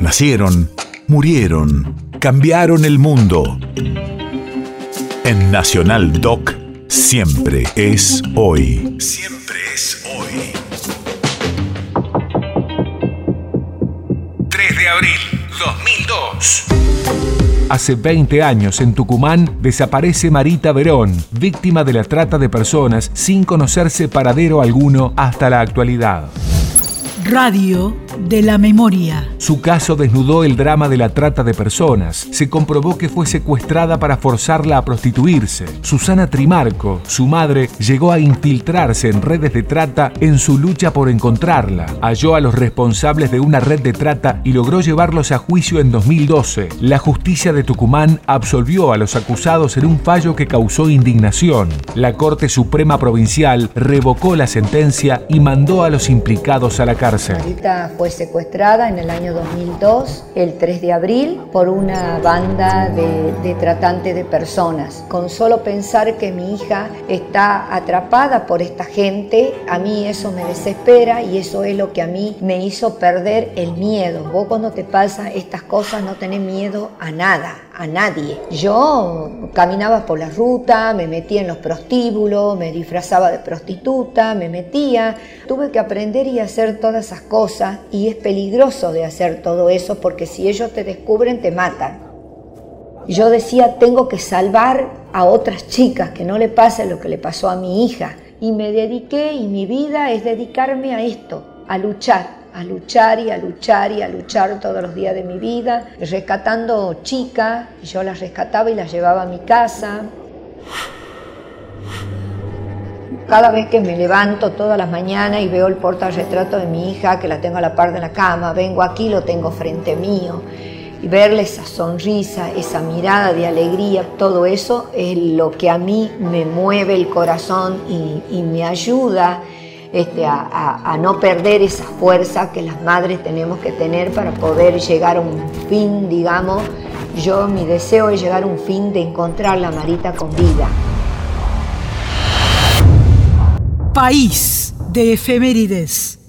Nacieron, murieron, cambiaron el mundo. En Nacional Doc, siempre es hoy. Siempre es hoy. 3 de abril 2002. Hace 20 años en Tucumán desaparece Marita Verón, víctima de la trata de personas sin conocerse paradero alguno hasta la actualidad. Radio de la memoria. Su caso desnudó el drama de la trata de personas. Se comprobó que fue secuestrada para forzarla a prostituirse. Susana Trimarco, su madre, llegó a infiltrarse en redes de trata en su lucha por encontrarla. Halló a los responsables de una red de trata y logró llevarlos a juicio en 2012. La justicia de Tucumán absolvió a los acusados en un fallo que causó indignación. La Corte Suprema Provincial revocó la sentencia y mandó a los implicados a la cárcel fue secuestrada en el año 2002, el 3 de abril, por una banda de, de tratantes de personas. Con solo pensar que mi hija está atrapada por esta gente, a mí eso me desespera y eso es lo que a mí me hizo perder el miedo. Vos cuando te pasan estas cosas no tenés miedo a nada, a nadie. Yo caminaba por la ruta, me metía en los prostíbulos, me disfrazaba de prostituta, me metía. Tuve que aprender y hacer todas esas cosas y es peligroso de hacer todo eso porque si ellos te descubren te matan. Yo decía, tengo que salvar a otras chicas, que no le pase lo que le pasó a mi hija. Y me dediqué y mi vida es dedicarme a esto, a luchar, a luchar y a luchar y a luchar todos los días de mi vida, rescatando chicas, yo las rescataba y las llevaba a mi casa. Cada vez que me levanto todas las mañanas y veo el portarretrato de mi hija, que la tengo a la par de la cama, vengo aquí, lo tengo frente mío, y verle esa sonrisa, esa mirada de alegría, todo eso es lo que a mí me mueve el corazón y, me ayuda este, a, a, no perder esa fuerza que las madres tenemos que tener para poder llegar a un fin, digamos. Yo mi deseo es llegar a un fin de encontrar la Marita con vida. País de efemérides.